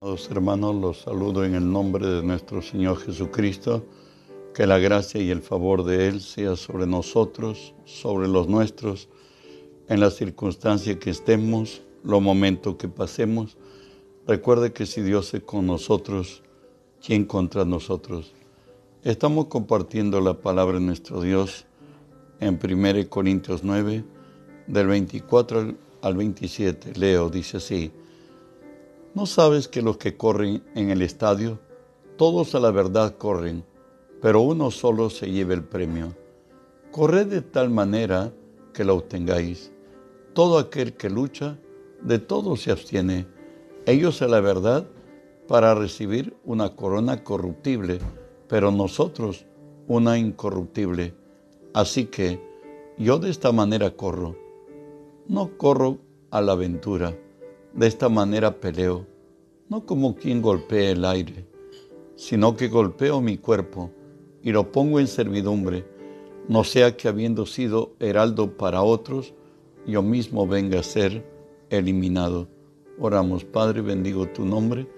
Los hermanos, los saludo en el nombre de nuestro Señor Jesucristo. Que la gracia y el favor de Él sea sobre nosotros, sobre los nuestros, en la circunstancia que estemos, los momentos que pasemos. Recuerde que si Dios es con nosotros, ¿quién contra nosotros? Estamos compartiendo la palabra de nuestro Dios en 1 Corintios 9, del 24 al 27. Leo, dice así. ¿No sabes que los que corren en el estadio, todos a la verdad corren, pero uno solo se lleva el premio? Corred de tal manera que lo obtengáis. Todo aquel que lucha, de todo se abstiene. Ellos a la verdad para recibir una corona corruptible, pero nosotros una incorruptible. Así que yo de esta manera corro. No corro a la aventura de esta manera peleo, no como quien golpea el aire, sino que golpeo mi cuerpo y lo pongo en servidumbre, no sea que habiendo sido heraldo para otros, yo mismo venga a ser eliminado. Oramos, Padre, bendigo tu nombre.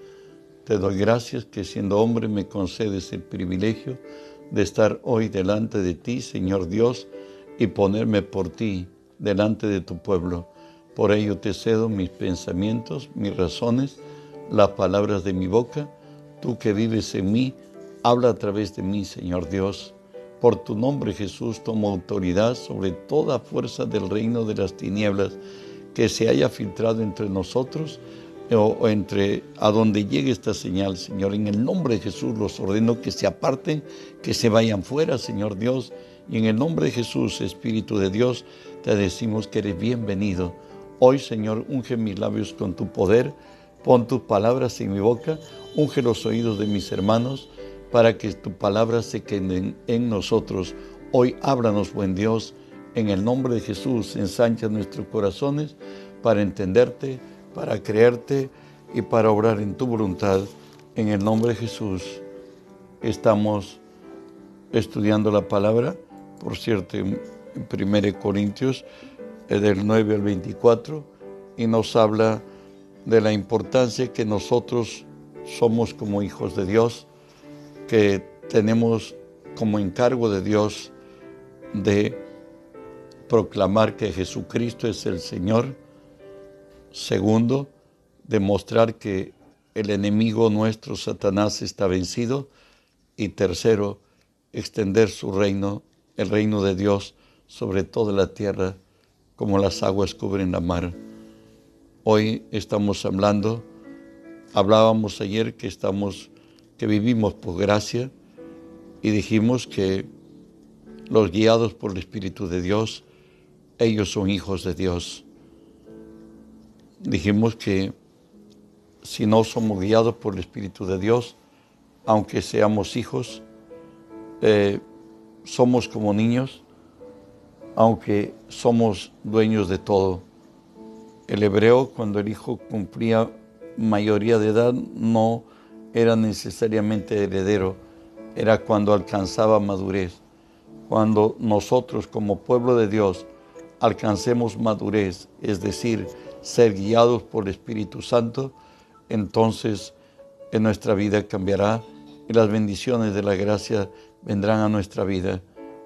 Te doy gracias que siendo hombre me concedes el privilegio de estar hoy delante de ti, Señor Dios, y ponerme por ti delante de tu pueblo. Por ello te cedo mis pensamientos, mis razones, las palabras de mi boca. Tú que vives en mí, habla a través de mí, Señor Dios. Por tu nombre, Jesús, tomo autoridad sobre toda fuerza del reino de las tinieblas que se haya filtrado entre nosotros o, entre a donde llegue esta señal, Señor. En el nombre de Jesús los ordeno que se aparten, que se vayan fuera, Señor Dios. Y en el nombre de Jesús, Espíritu de Dios, te decimos que eres bienvenido Hoy, Señor, unge mis labios con tu poder, pon tus palabras en mi boca, unge los oídos de mis hermanos, para que tu palabra se quede en nosotros. Hoy háblanos, buen Dios, en el nombre de Jesús, ensancha nuestros corazones para entenderte, para creerte y para obrar en tu voluntad. En el nombre de Jesús estamos estudiando la palabra, por cierto, en 1 Corintios del 9 al 24 y nos habla de la importancia que nosotros somos como hijos de Dios, que tenemos como encargo de Dios de proclamar que Jesucristo es el Señor. Segundo, demostrar que el enemigo nuestro, Satanás, está vencido. Y tercero, extender su reino, el reino de Dios, sobre toda la tierra como las aguas cubren la mar. Hoy estamos hablando, hablábamos ayer que estamos, que vivimos por gracia y dijimos que los guiados por el Espíritu de Dios, ellos son hijos de Dios. Dijimos que si no somos guiados por el Espíritu de Dios, aunque seamos hijos, eh, somos como niños aunque somos dueños de todo. El hebreo, cuando el hijo cumplía mayoría de edad, no era necesariamente heredero, era cuando alcanzaba madurez. Cuando nosotros como pueblo de Dios alcancemos madurez, es decir, ser guiados por el Espíritu Santo, entonces en nuestra vida cambiará y las bendiciones de la gracia vendrán a nuestra vida.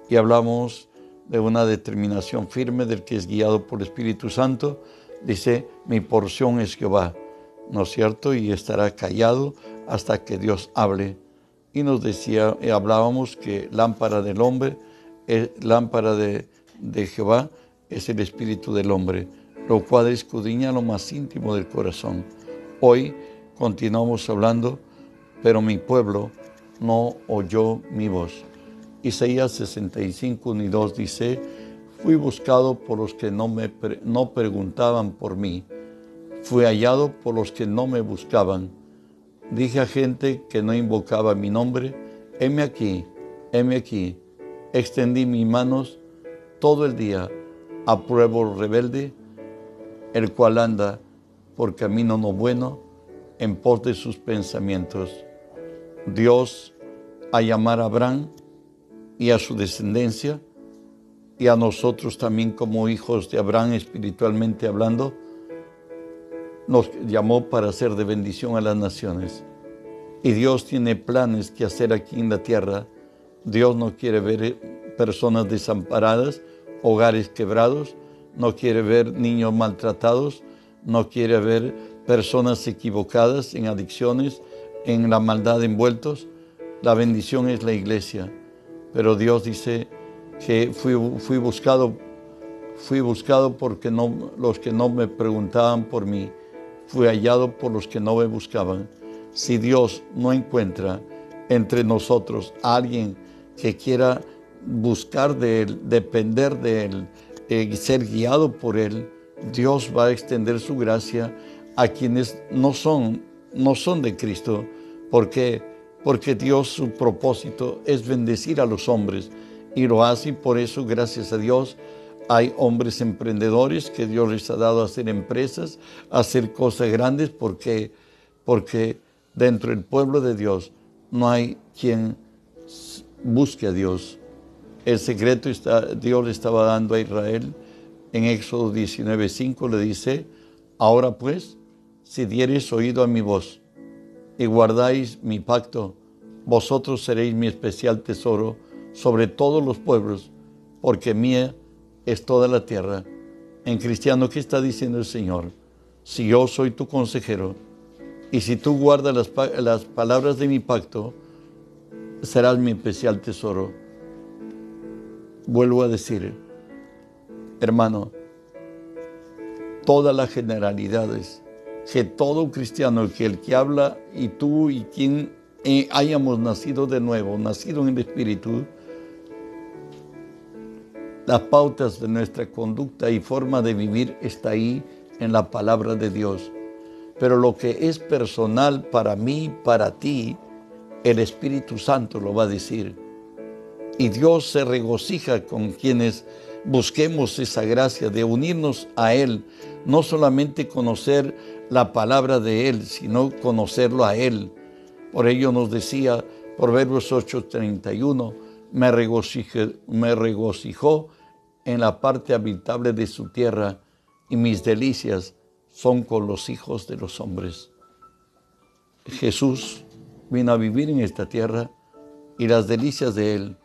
Y hablamos de una determinación firme del que es guiado por el Espíritu Santo, dice, mi porción es Jehová, ¿no es cierto? Y estará callado hasta que Dios hable. Y nos decía, y hablábamos que lámpara del hombre, es, lámpara de, de Jehová es el espíritu del hombre, lo cual escudriña lo más íntimo del corazón. Hoy continuamos hablando, pero mi pueblo no oyó mi voz. Isaías 65, 1 y 2 dice, fui buscado por los que no, me, no preguntaban por mí, fui hallado por los que no me buscaban. Dije a gente que no invocaba mi nombre, heme aquí, heme aquí. Extendí mis manos todo el día a pruebo rebelde, el cual anda por camino no bueno en pos de sus pensamientos. Dios a llamar a Abraham y a su descendencia y a nosotros también como hijos de Abraham espiritualmente hablando, nos llamó para ser de bendición a las naciones. Y Dios tiene planes que hacer aquí en la tierra. Dios no quiere ver personas desamparadas, hogares quebrados, no quiere ver niños maltratados, no quiere ver personas equivocadas en adicciones, en la maldad envueltos. La bendición es la iglesia. Pero Dios dice que fui, fui buscado, fui buscado porque no, los que no me preguntaban por mí fui hallado por los que no me buscaban. Si Dios no encuentra entre nosotros a alguien que quiera buscar de Él, depender de Él eh, ser guiado por Él, Dios va a extender su gracia a quienes no son, no son de Cristo. ¿Por qué? Porque Dios su propósito es bendecir a los hombres y lo hace y por eso, gracias a Dios, hay hombres emprendedores que Dios les ha dado a hacer empresas, hacer cosas grandes, porque, porque dentro del pueblo de Dios no hay quien busque a Dios. El secreto está, Dios le estaba dando a Israel en Éxodo 19:5, le dice, ahora pues, si diereis oído a mi voz y guardáis mi pacto, vosotros seréis mi especial tesoro sobre todos los pueblos, porque mía es toda la tierra. En cristiano, ¿qué está diciendo el Señor? Si yo soy tu consejero y si tú guardas las, palabras de mi pacto, serás mi especial tesoro. Vuelvo a decir, hermano, todas las generalidades, que todo cristiano, que el que habla y tú y quien eh, hayamos nacido de nuevo, nacido en el Espíritu, las pautas de nuestra conducta y forma de vivir está ahí en la palabra de Dios. Pero lo que es personal para mí, para ti, el Espíritu Santo lo va a decir. Y Dios se regocija con quienes busquemos esa gracia de unirnos a Él, no solamente conocer la palabra de Él, sino conocerlo a Él. Por ello nos decía Proverbios 8:31, me, me regocijó en la parte habitable de su tierra, y mis delicias son con los hijos de los hombres. Jesús vino a vivir en esta tierra y las delicias de Él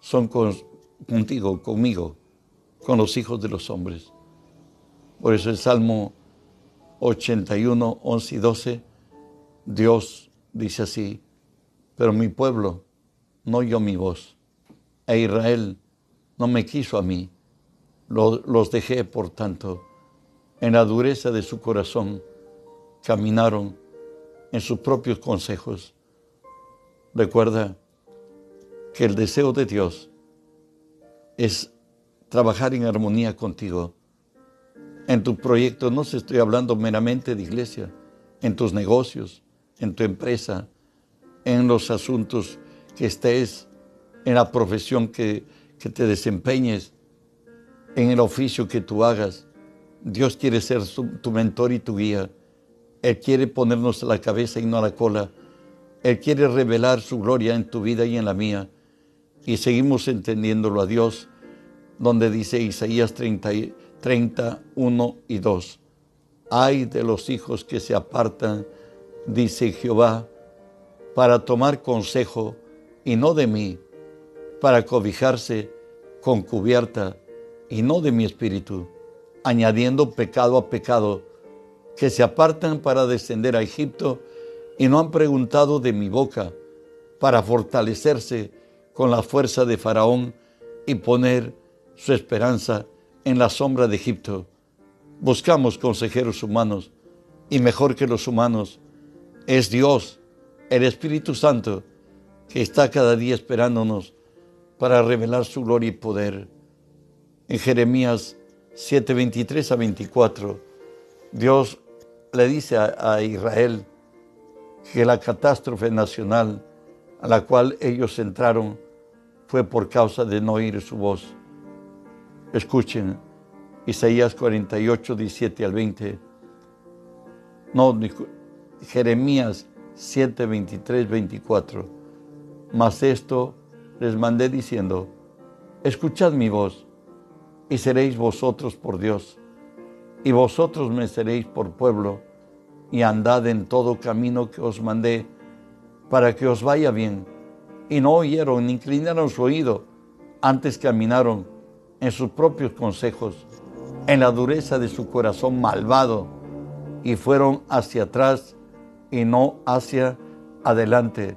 son contigo, conmigo, con los hijos de los hombres. Por eso el Salmo 81, 11 y 12, Dios dice así, pero mi pueblo no oyó mi voz, e Israel no me quiso a mí los dejé, por tanto, en la dureza de su corazón, caminaron en sus propios consejos. Recuerda que el deseo de Dios es trabajar en armonía contigo. En tu proyecto no se estoy hablando meramente de iglesia, en tus negocios, en tu empresa, en los asuntos que estés, en la profesión que, que te desempeñes, en el oficio que tú hagas. Dios quiere ser tu mentor y tu guía. Él quiere ponernos a la cabeza y no a la cola. Él quiere revelar su gloria en tu vida y en la mía. Y seguimos entendiéndolo a Dios, donde dice Isaías 30, 31 y 2. Ay de los hijos que se apartan, dice Jehová, para tomar consejo y no de mí, para cobijarse con cubierta y no de mi espíritu, añadiendo pecado a pecado, que se apartan para descender a Egipto y no han preguntado de mi boca para fortalecerse con la fuerza de Faraón y poner su esperanza en la sombra de Egipto. Buscamos consejeros humanos y mejor que los humanos es Dios, el Espíritu Santo, que está cada día esperándonos para revelar su gloria y poder. En Jeremías 7, 23 a 24, Dios le dice a, Israel que la catástrofe nacional a la cual ellos entraron fue por causa de no oír su voz. Escuchen, Isaías 48, 17 al 20. No, Jeremías 7, 23, 24. Mas esto les mandé diciendo, escuchad mi voz y seréis vosotros por Dios, y vosotros me seréis por pueblo, y andad en todo camino que os mandé, para que os vaya bien. Y no oyeron ni inclinaron su oído, antes caminaron en sus propios consejos, en la dureza de su corazón malvado, y fueron hacia atrás y no hacia adelante.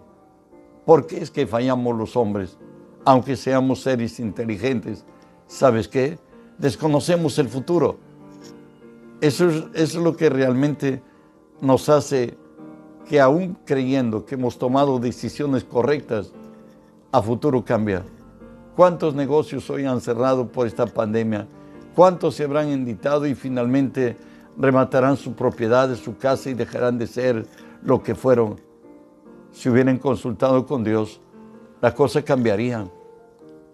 ¿Por qué es que fallamos los hombres? Aunque seamos seres inteligentes, ¿sabes qué? Desconocemos el futuro. Eso es, lo que realmente nos hace que aún creyendo que hemos tomado decisiones correctas, a futuro cambia. ¿Cuántos negocios hoy han cerrado por esta pandemia? ¿Cuántos se habrán inditado y finalmente rematarán su propiedad, su casa y dejarán de ser lo que fueron? Si hubieran consultado con Dios, la cosa cambiaría.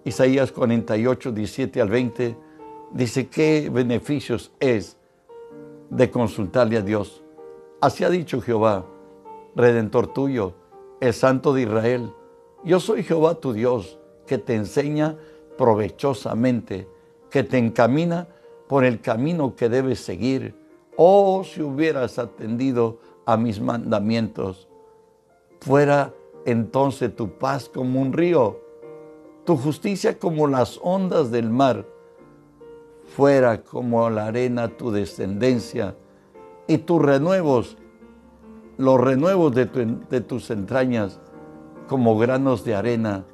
Isaías 48, 17 al 20 dice, ¿qué beneficios es de consultarle a Dios? Así ha dicho Jehová, Redentor tuyo, el Santo de Israel. Yo soy Jehová tu Dios, que te enseña provechosamente, que te encamina por el camino que debes seguir. Oh, si hubieras atendido a mis mandamientos, fuera entonces tu paz como un río, tu justicia como las ondas del mar, fuera como la arena tu descendencia y tus renuevos, los renuevos de, de tus entrañas como granos de arena.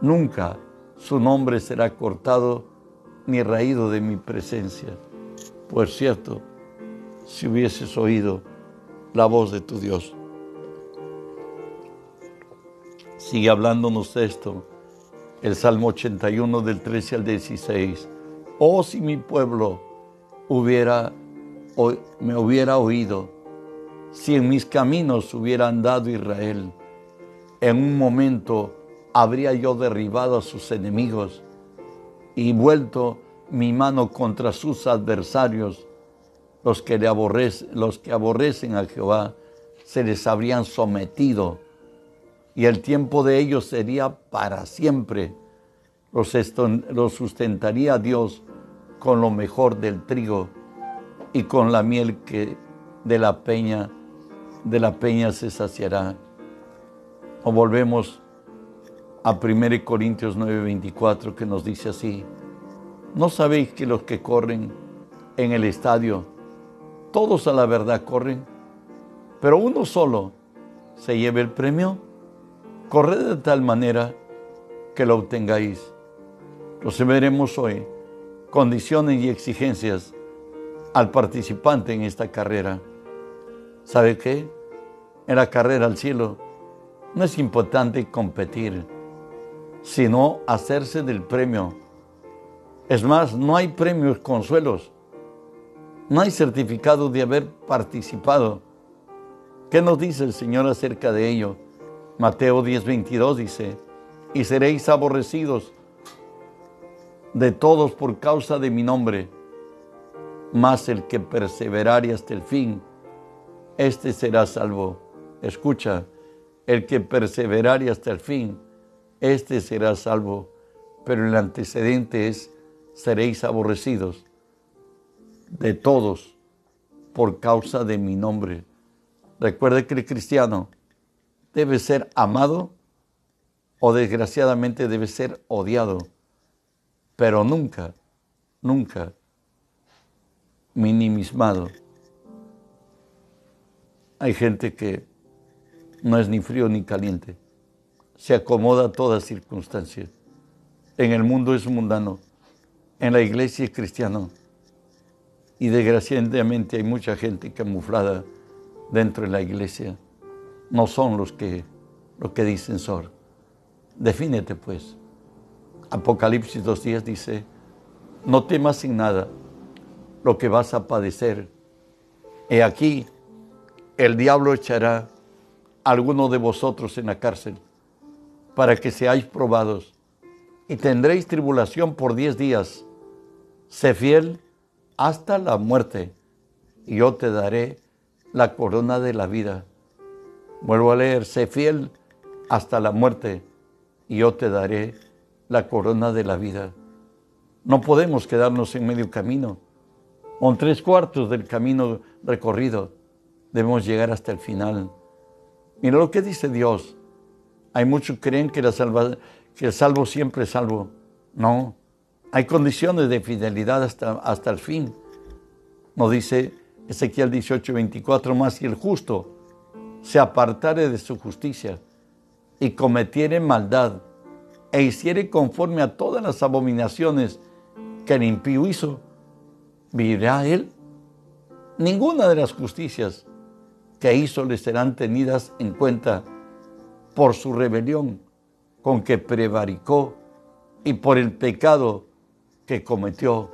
Nunca su nombre será cortado ni raído de mi presencia. Por cierto, si hubieses oído la voz de tu Dios. Sigue hablándonos esto, el Salmo 81 del 13 al 16. Oh, si mi pueblo me hubiera oído, si en mis caminos hubiera andado Israel, en un momento habría yo derribado a sus enemigos y vuelto mi mano contra sus adversarios, los que, le aborrecen, los que aborrecen a Jehová se les habrían sometido y el tiempo de ellos sería para siempre. Los, sustentaría Dios con lo mejor del trigo y con la miel que de la peña, de la peña se saciará. O volvemos a 1 Corintios 9:24 que nos dice así, ¿no sabéis que los que corren en el estadio, todos a la verdad corren, pero uno solo se lleve el premio? Corred de tal manera que lo obtengáis. Veremos hoy, condiciones y exigencias al participante en esta carrera. ¿Sabe qué? En la carrera al cielo no es importante competir, sino hacerse del premio. Es más, no hay premios consuelos, no hay certificado de haber participado. ¿Qué nos dice el Señor acerca de ello? Mateo 10:22 dice, y seréis aborrecidos de todos por causa de mi nombre mas el que perseverare hasta el fin, este será salvo. Escucha, el que perseverare hasta el fin, este será salvo. Pero el antecedente es, seréis aborrecidos de todos por causa de mi nombre. Recuerde que el cristiano debe ser amado o desgraciadamente debe ser odiado, pero nunca, nunca minimizado. Hay gente que no es ni frío ni caliente, se acomoda a todas circunstancias. En el mundo es mundano, en la iglesia es cristiano. Y desgraciadamente hay mucha gente camuflada dentro de la iglesia. No son los que, que dicen Sor. Defínete pues. Apocalipsis 2.10 dice, no temas sin nada lo que vas a padecer. He aquí, el diablo echará a alguno de vosotros en la cárcel para que seáis probados y tendréis tribulación por diez días. Sé fiel hasta la muerte y yo te daré la corona de la vida. Vuelvo a leer, sé fiel hasta la muerte y yo te daré la corona de la vida. No podemos quedarnos en medio camino o tres cuartos del camino recorrido. debemos llegar hasta el final. Mira lo que dice Dios. Hay muchos que creen que, el salvo siempre es salvo. No, hay condiciones de fidelidad hasta, hasta el fin. Nos dice Ezequiel 18, 24, más si el justo se apartare de su justicia y cometiere maldad e hiciere conforme a todas las abominaciones que el impío hizo, vivirá él. Ninguna de las justicias que hizo le serán tenidas en cuenta por su rebelión con que prevaricó y por el pecado que cometió.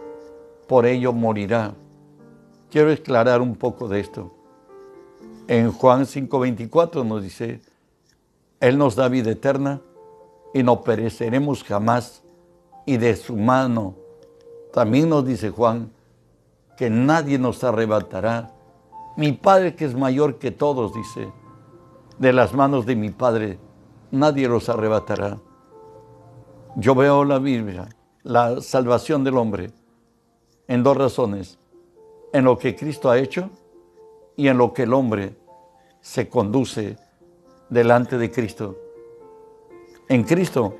Por ello morirá. Quiero aclarar un poco de esto. En Juan 5:24 nos dice, Él nos da vida eterna y no pereceremos jamás y de su mano. También nos dice Juan que nadie nos arrebatará. Mi Padre que es mayor que todos, dice, de las manos de mi Padre, nadie los arrebatará. Yo veo la Biblia, la salvación del hombre, en dos razones, en lo que Cristo ha hecho y en lo que el hombre se conduce delante de Cristo. En Cristo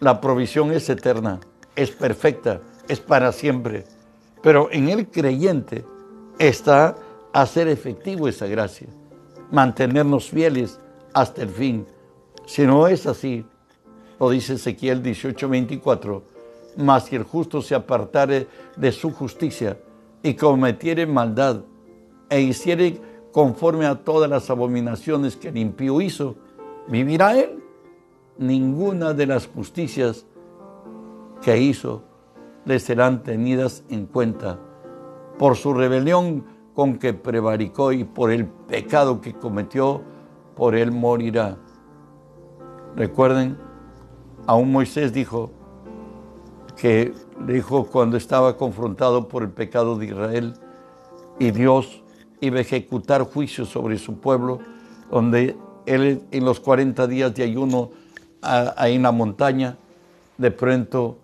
la provisión es eterna, es perfecta, es para siempre. Pero en el creyente está hacer efectivo esa gracia, mantenernos fieles hasta el fin. Si no es así, lo dice Ezequiel 18:24, mas si el justo se apartare de su justicia y cometiere maldad e hiciere conforme a todas las abominaciones que el impío hizo, ¿vivirá él? Ninguna de las justicias que hizo le serán tenidas en cuenta. Por su rebelión con que prevaricó y por el pecado que cometió, por él morirá. Recuerden, aún Moisés dijo que dijo cuando estaba confrontado por el pecado de Israel y Dios iba a ejecutar juicio sobre su pueblo, donde él en los 40 días de ayuno ahí en la montaña, de pronto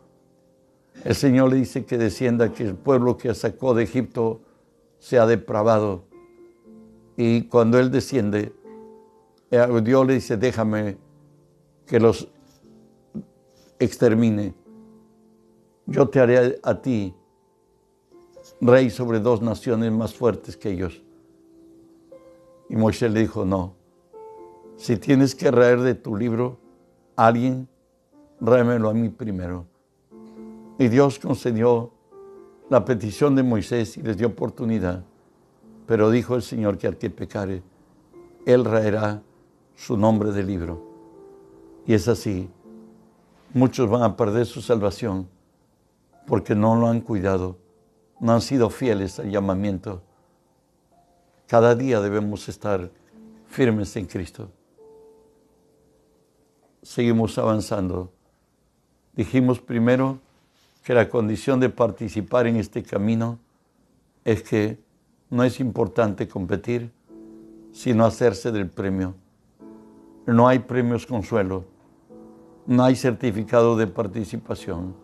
el Señor le dice que descienda, que el pueblo que sacó de Egipto sea depravado. Y cuando él desciende, eh, Dios le dice, déjame que los extermine. Yo te haré a ti rey sobre dos naciones más fuertes que ellos. Y Moisés le dijo, no, si tienes que raer de tu libro a alguien, ráemelo a mí primero. Y Dios concedió la petición de Moisés y les dio oportunidad. Pero dijo el Señor que al que pecare, Él raerá su nombre del libro. Y es así. Muchos van a perder su salvación porque no lo han cuidado, no han sido fieles al llamamiento cada día debemos estar firmes en Cristo. Seguimos avanzando. Dijimos primero que la condición de participar en este camino es que no es importante competir, sino hacerse del premio. No hay premios consuelo, no hay certificado de participación.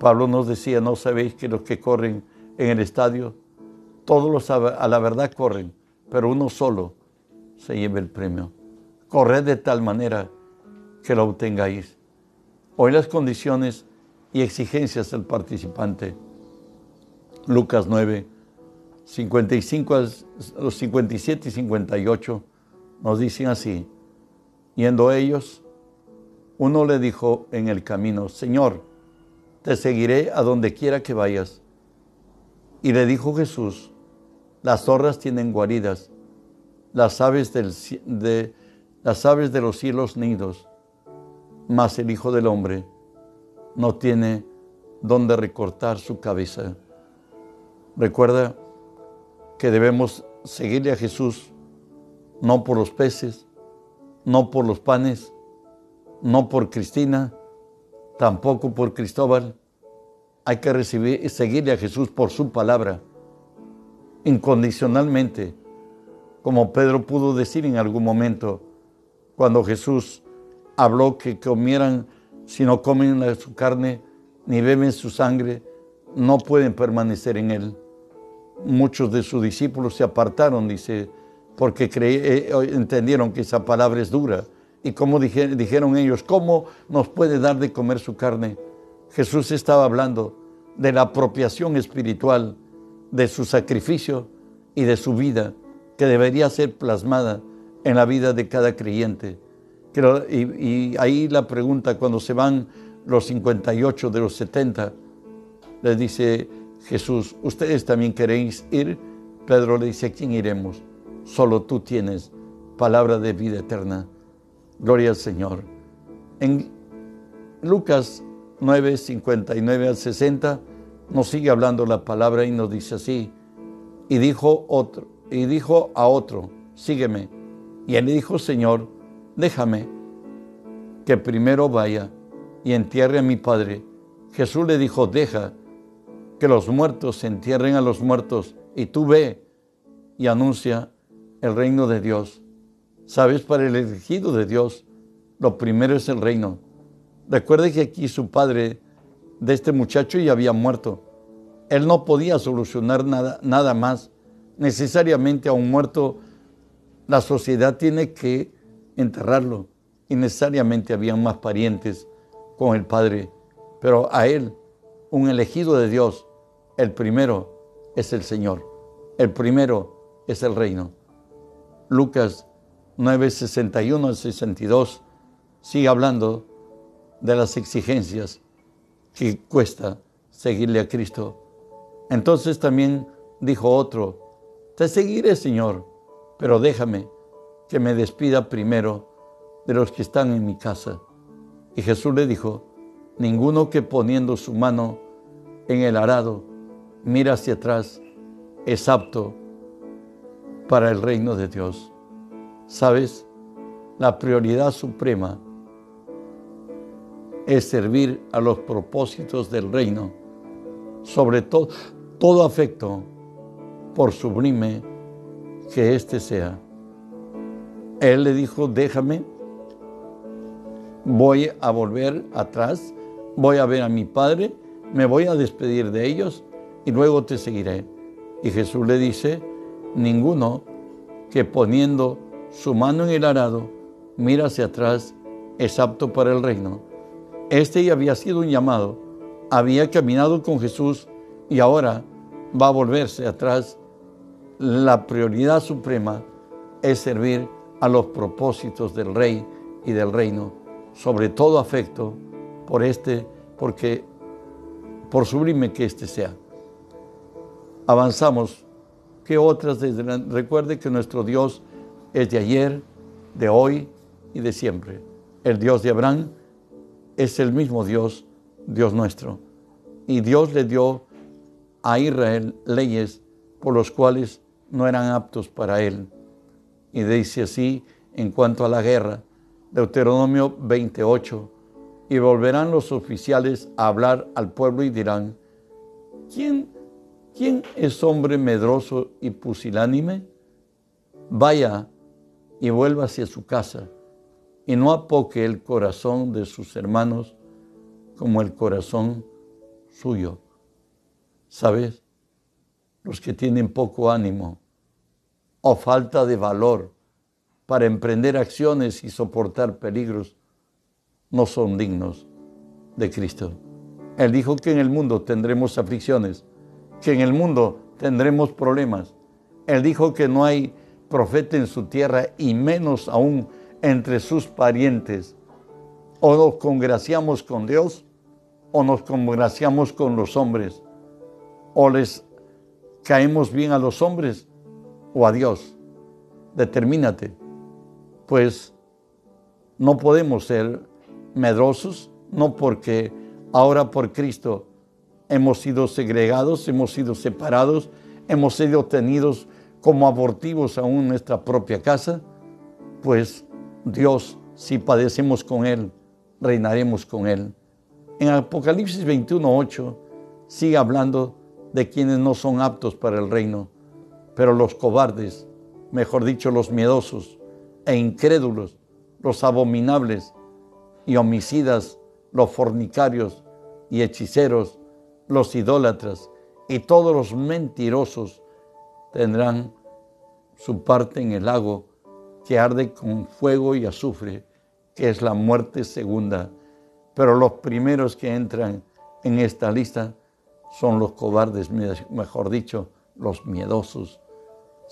Pablo nos decía, no sabéis que los que corren en el estadio todos los a la verdad corren, pero uno solo se lleva el premio. Corred de tal manera que lo obtengáis. Hoy las condiciones y exigencias del participante. Lucas 9, 55 los 57 y 58 nos dicen así. Yendo ellos, uno le dijo en el camino, Señor, te seguiré a donde quiera que vayas. Y le dijo Jesús, las zorras tienen guaridas, las aves, de, las aves de los cielos nidos, mas el Hijo del Hombre no tiene donde recortar su cabeza. Recuerda que debemos seguirle a Jesús no por los peces, no por los panes, no por Cristina, tampoco por Cristóbal. Hay que recibir, seguirle a Jesús por su palabra incondicionalmente, como Pedro pudo decir en algún momento, cuando Jesús habló que comieran, si no comen su carne ni beben su sangre, no pueden permanecer en él. Muchos de sus discípulos se apartaron, dice porque eh, entendieron que esa palabra es dura. Y como dijeron ellos, ¿cómo nos puede dar de comer su carne? Jesús estaba hablando de la apropiación espiritual, de su sacrificio y de su vida, que debería ser plasmada en la vida de cada creyente. Y, ahí la pregunta, cuando se van los 58 de los 70, les dice Jesús, ¿ustedes también queréis ir? Pedro le dice, ¿a quién iremos? Solo tú tienes palabra de vida eterna. Gloria al Señor. En Lucas 9, 59 al 60 nos sigue hablando la palabra y nos dice así. Y dijo otro, y dijo a otro, sígueme. Y él le dijo, Señor, déjame que primero vaya y entierre a mi padre. Jesús le dijo, deja que los muertos entierren a los muertos y tú ve y anuncia el reino de Dios. Sabes, para el elegido de Dios, lo primero es el reino. Recuerde que aquí su padre de este muchacho ya había muerto. Él no podía solucionar nada, nada más. Necesariamente a un muerto la sociedad tiene que enterrarlo. Y necesariamente habían más parientes con el Padre. Pero a él, un elegido de Dios, el primero es el Señor. El primero es el reino. Lucas 9, 61 al 62 sigue hablando de las exigencias que cuesta seguirle a Cristo. Entonces también dijo otro, te seguiré, Señor, pero déjame que me despida primero de los que están en mi casa. Y Jesús le dijo, ninguno que poniendo su mano en el arado mira hacia atrás es apto para el reino de Dios. ¿Sabes? La prioridad suprema es servir a los propósitos del reino, sobre todo todo afecto, por sublime que éste sea. Él le dijo, déjame, voy a volver atrás, voy a ver a mi padre, me voy a despedir de ellos y luego te seguiré. Y Jesús le dice, ninguno que poniendo su mano en el arado mira hacia atrás es apto para el reino. Este ya había sido un llamado, había caminado con Jesús y ahora va a volverse atrás la prioridad suprema es servir a los propósitos del rey y del reino, sobre todo afecto por este, porque por sublime que este sea. Avanzamos. ¿Qué otras? Desde recuerde que nuestro Dios es de ayer, de hoy y de siempre. El Dios de Abraham es el mismo Dios, Dios nuestro. Y Dios le dio a Israel leyes por los cuales no eran aptos para él. Y dice así en cuanto a la guerra, Deuteronomio 28, y volverán los oficiales a hablar al pueblo y dirán, ¿quién, quién es hombre medroso y pusilánime? Vaya y vuelva hacia su casa, y no apoque el corazón de sus hermanos como el corazón suyo. ¿Sabes? Los que tienen poco ánimo o falta de valor para emprender acciones y soportar peligros no son dignos de Cristo. Él dijo que en el mundo tendremos aflicciones, que en el mundo tendremos problemas. Él dijo que no hay profeta en su tierra y menos aún entre sus parientes. O nos congraciamos con Dios o nos congraciamos con los hombres. O les caemos bien a los hombres o a Dios. Determínate, pues no podemos ser medrosos, no porque ahora por Cristo hemos sido segregados, hemos sido separados, hemos sido tenidos como abortivos aún en nuestra propia casa, pues Dios, si padecemos con Él, reinaremos con Él. En Apocalipsis 21.8 sigue hablando de quienes no son aptos para el reino pero los cobardes, mejor dicho, los miedosos e incrédulos, los abominables y homicidas, los fornicarios y hechiceros, los idólatras y todos los mentirosos tendrán su parte en el lago que arde con fuego y azufre, que es la muerte segunda. Pero los primeros que entran en esta lista son los cobardes, mejor dicho, los miedosos.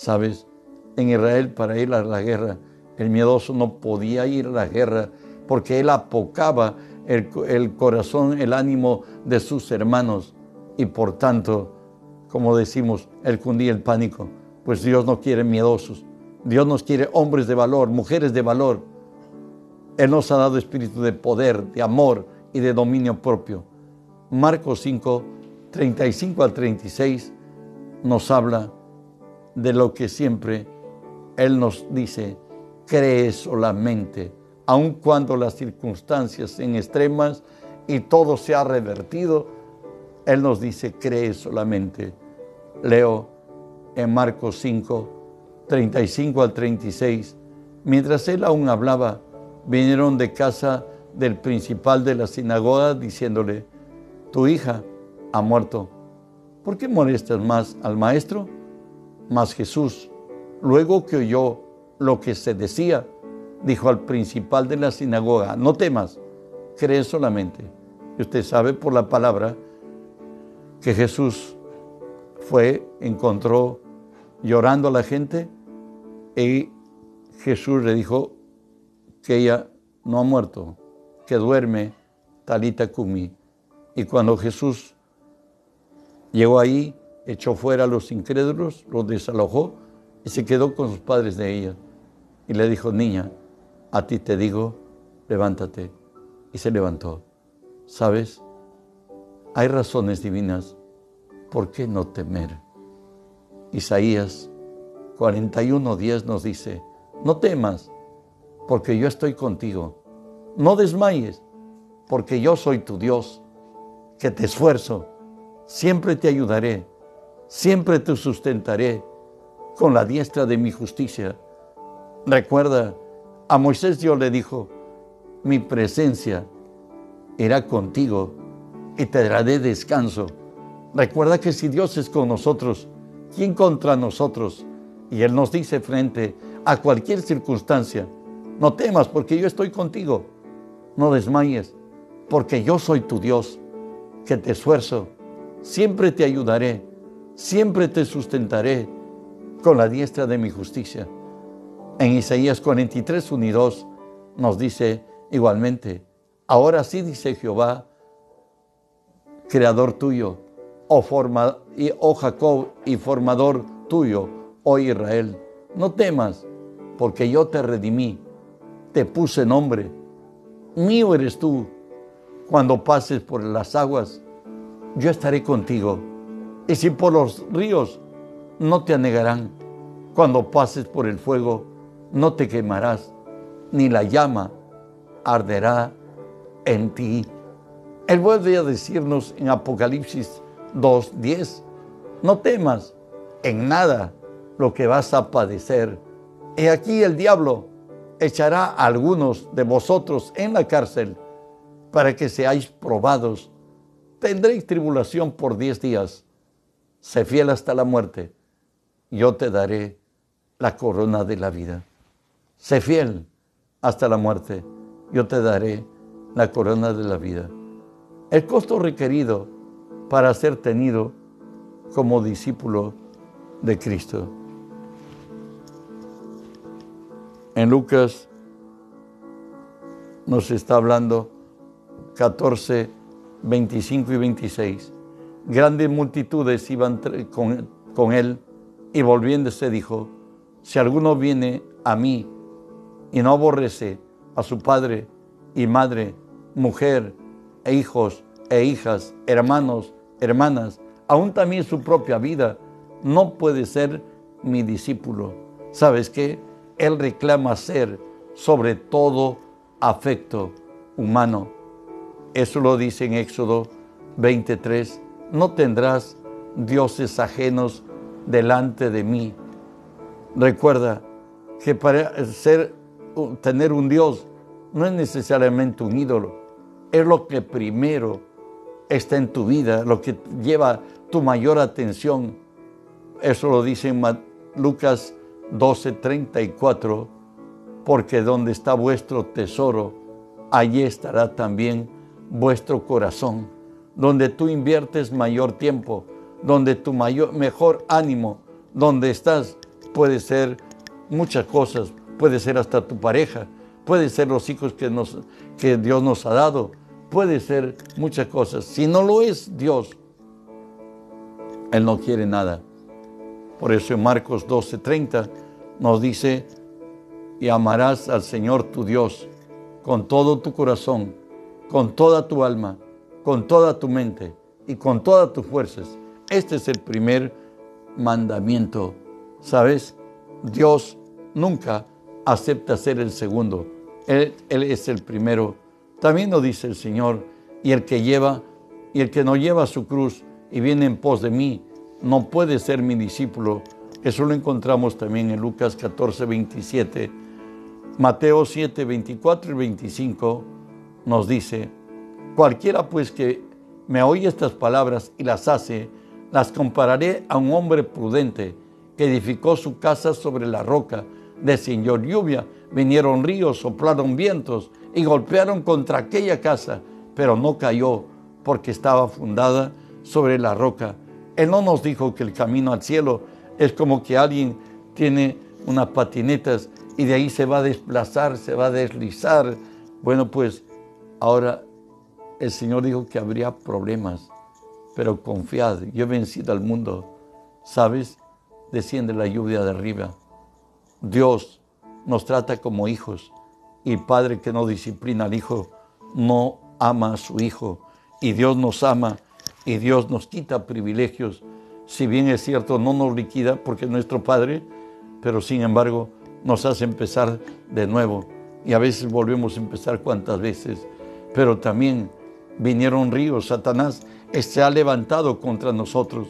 ¿Sabes? En Israel para ir a la guerra, el miedoso no podía ir a la guerra porque él apocaba el, corazón, el ánimo de sus hermanos y por tanto, como decimos, él cundía el pánico. Pues Dios no quiere miedosos. Dios nos quiere hombres de valor, mujeres de valor. Él nos ha dado espíritu de poder, de amor y de dominio propio. Marcos 5, 35 al 36 nos habla de lo que siempre Él nos dice, cree solamente, aun cuando las circunstancias sean extremas y todo se ha revertido, Él nos dice, cree solamente. Leo en Marcos 5, 35 al 36, mientras Él aún hablaba, vinieron de casa del principal de la sinagoga diciéndole, tu hija ha muerto. ¿Por qué molestas más al maestro? Mas Jesús, luego que oyó lo que se decía, dijo al principal de la sinagoga, no temas, cree solamente. Y usted sabe por la palabra que Jesús fue, encontró llorando a la gente y Jesús le dijo que ella no ha muerto, que duerme, talita kumi. Y cuando Jesús llegó ahí, echó fuera a los incrédulos, los desalojó y se quedó con sus padres de ella. Y le dijo, niña, a ti te digo, levántate. Y se levantó. ¿Sabes? Hay razones divinas. ¿Por qué no temer? Isaías 41.10 nos dice, no temas, porque yo estoy contigo. No desmayes, porque yo soy tu Dios, que te esfuerzo. Siempre te ayudaré siempre te sustentaré con la diestra de mi justicia. Recuerda, a Moisés Dios le dijo, mi presencia irá contigo y te daré descanso. Recuerda que si Dios es con nosotros, ¿quién contra nosotros? Y Él nos dice frente a cualquier circunstancia, no temas porque yo estoy contigo, no desmayes, porque yo soy tu Dios, que te esfuerzo, siempre te ayudaré siempre te sustentaré con la diestra de mi justicia. En Isaías 43, 1 y 2 nos dice igualmente, ahora sí dice Jehová, creador tuyo, oh, forma, y, oh Jacob y formador tuyo, oh Israel, no temas, porque yo te redimí, te puse nombre, mío eres tú. Cuando pases por las aguas, yo estaré contigo y si por los ríos no te anegarán, cuando pases por el fuego no te quemarás, ni la llama arderá en ti. Él vuelve a decirnos en Apocalipsis 2.10, no temas en nada lo que vas a padecer. Y aquí el diablo echará a algunos de vosotros en la cárcel para que seáis probados. Tendréis tribulación por diez días sé fiel hasta la muerte, yo te daré la corona de la vida. Sé fiel hasta la muerte, yo te daré la corona de la vida. El costo requerido para ser tenido como discípulo de Cristo. En Lucas nos está hablando 14, 25 y 26 grandes multitudes iban con, él y volviéndose dijo, si alguno viene a mí y no aborrece a su padre y madre, mujer e hijos e hijas, hermanos, hermanas, aún también su propia vida, no puede ser mi discípulo. ¿Sabes qué? Él reclama ser sobre todo afecto humano. Eso lo dice en Éxodo 23, no tendrás dioses ajenos delante de mí. Recuerda que para ser, tener un Dios no es necesariamente un ídolo, es lo que primero está en tu vida, lo que lleva tu mayor atención. Eso lo dice en Lucas 12:34, porque donde está vuestro tesoro, allí estará también vuestro corazón. Donde tú inviertes mayor tiempo, donde tu mayor, mejor ánimo, donde estás, puede ser muchas cosas, puede ser hasta tu pareja, puede ser los hijos que, nos, Dios nos ha dado, puede ser muchas cosas. Si no lo es Dios, Él no quiere nada. Por eso en Marcos 12:30 nos dice, y amarás al Señor tu Dios con todo tu corazón, con toda tu alma, con toda tu mente y con todas tus fuerzas. Este es el primer mandamiento. ¿Sabes? Dios nunca acepta ser el segundo. Él, es el primero. También nos dice el Señor, y el que lleva, y el que no lleva su cruz y viene en pos de mí, no puede ser mi discípulo. Eso lo encontramos también en Lucas 14, 27. Mateo 7, 24 y 25 nos dice, cualquiera pues que me oye estas palabras y las hace, las compararé a un hombre prudente que edificó su casa sobre la roca. Descendió lluvia, vinieron ríos, soplaron vientos y golpearon contra aquella casa, pero no cayó porque estaba fundada sobre la roca. Él no nos dijo que el camino al cielo es como que alguien tiene unas patinetas y de ahí se va a desplazar, se va a deslizar. Bueno, pues ahora el Señor dijo que habría problemas, pero confiad, yo he vencido al mundo. ¿Sabes? Desciende la lluvia de arriba. Dios nos trata como hijos y padre que no disciplina al hijo no ama a su hijo. Y Dios nos ama y Dios nos quita privilegios. Si bien es cierto, no nos liquida porque es nuestro Padre, pero sin embargo nos hace empezar de nuevo. Y a veces volvemos a empezar cuantas veces. Pero también vinieron ríos. Satanás se ha levantado contra nosotros.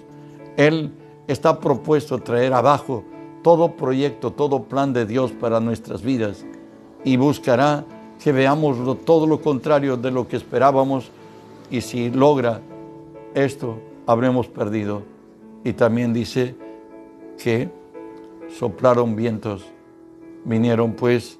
Él está propuesto traer abajo todo proyecto, todo plan de Dios para nuestras vidas y buscará que veamos todo lo contrario de lo que esperábamos y si logra esto, habremos perdido. Y también dice que soplaron vientos, vinieron pues,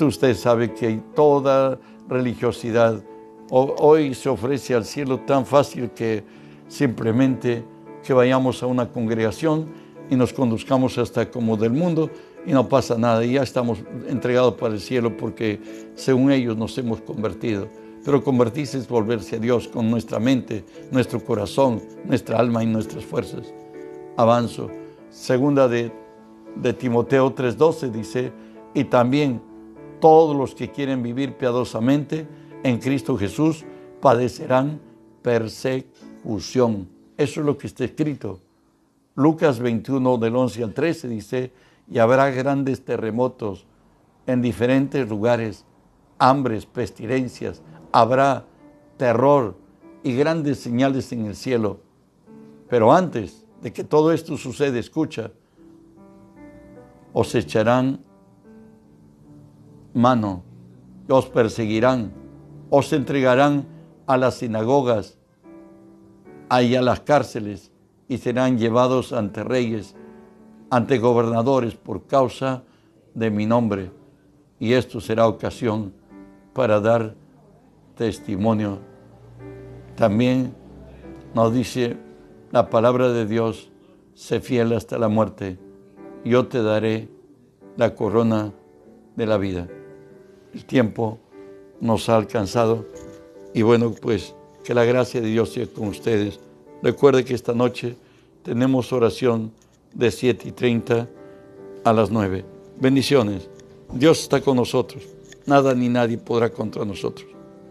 usted sabe que toda religiosidad hoy se ofrece al cielo tan fácil que simplemente que vayamos a una congregación y nos conduzcamos hasta como del mundo y no pasa nada y ya estamos entregados para el cielo porque según ellos nos hemos convertido. Pero convertirse es volverse a Dios con nuestra mente, nuestro corazón, nuestra alma y nuestras fuerzas. Avanzo. Segunda de, de Timoteo 3:12 dice, y también todos los que quieren vivir piadosamente en Cristo Jesús padecerán persecución. Eso es lo que está escrito. Lucas 21 del 11 al 13 dice, y habrá grandes terremotos en diferentes lugares, hambres, pestilencias, habrá terror y grandes señales en el cielo. Pero antes de que todo esto suceda, escucha, os echarán mano, os perseguirán, os entregarán a las sinagogas y a las cárceles y serán llevados ante reyes, ante gobernadores por causa de mi nombre. Y esto será ocasión para dar testimonio. También nos dice la palabra de Dios, sé fiel hasta la muerte, yo te daré la corona de la vida. El tiempo nos ha alcanzado y bueno, pues que la gracia de Dios sea con ustedes. Recuerde que esta noche tenemos oración de 7 y 30 a las 9. Bendiciones. Dios está con nosotros. Nada ni nadie podrá contra nosotros.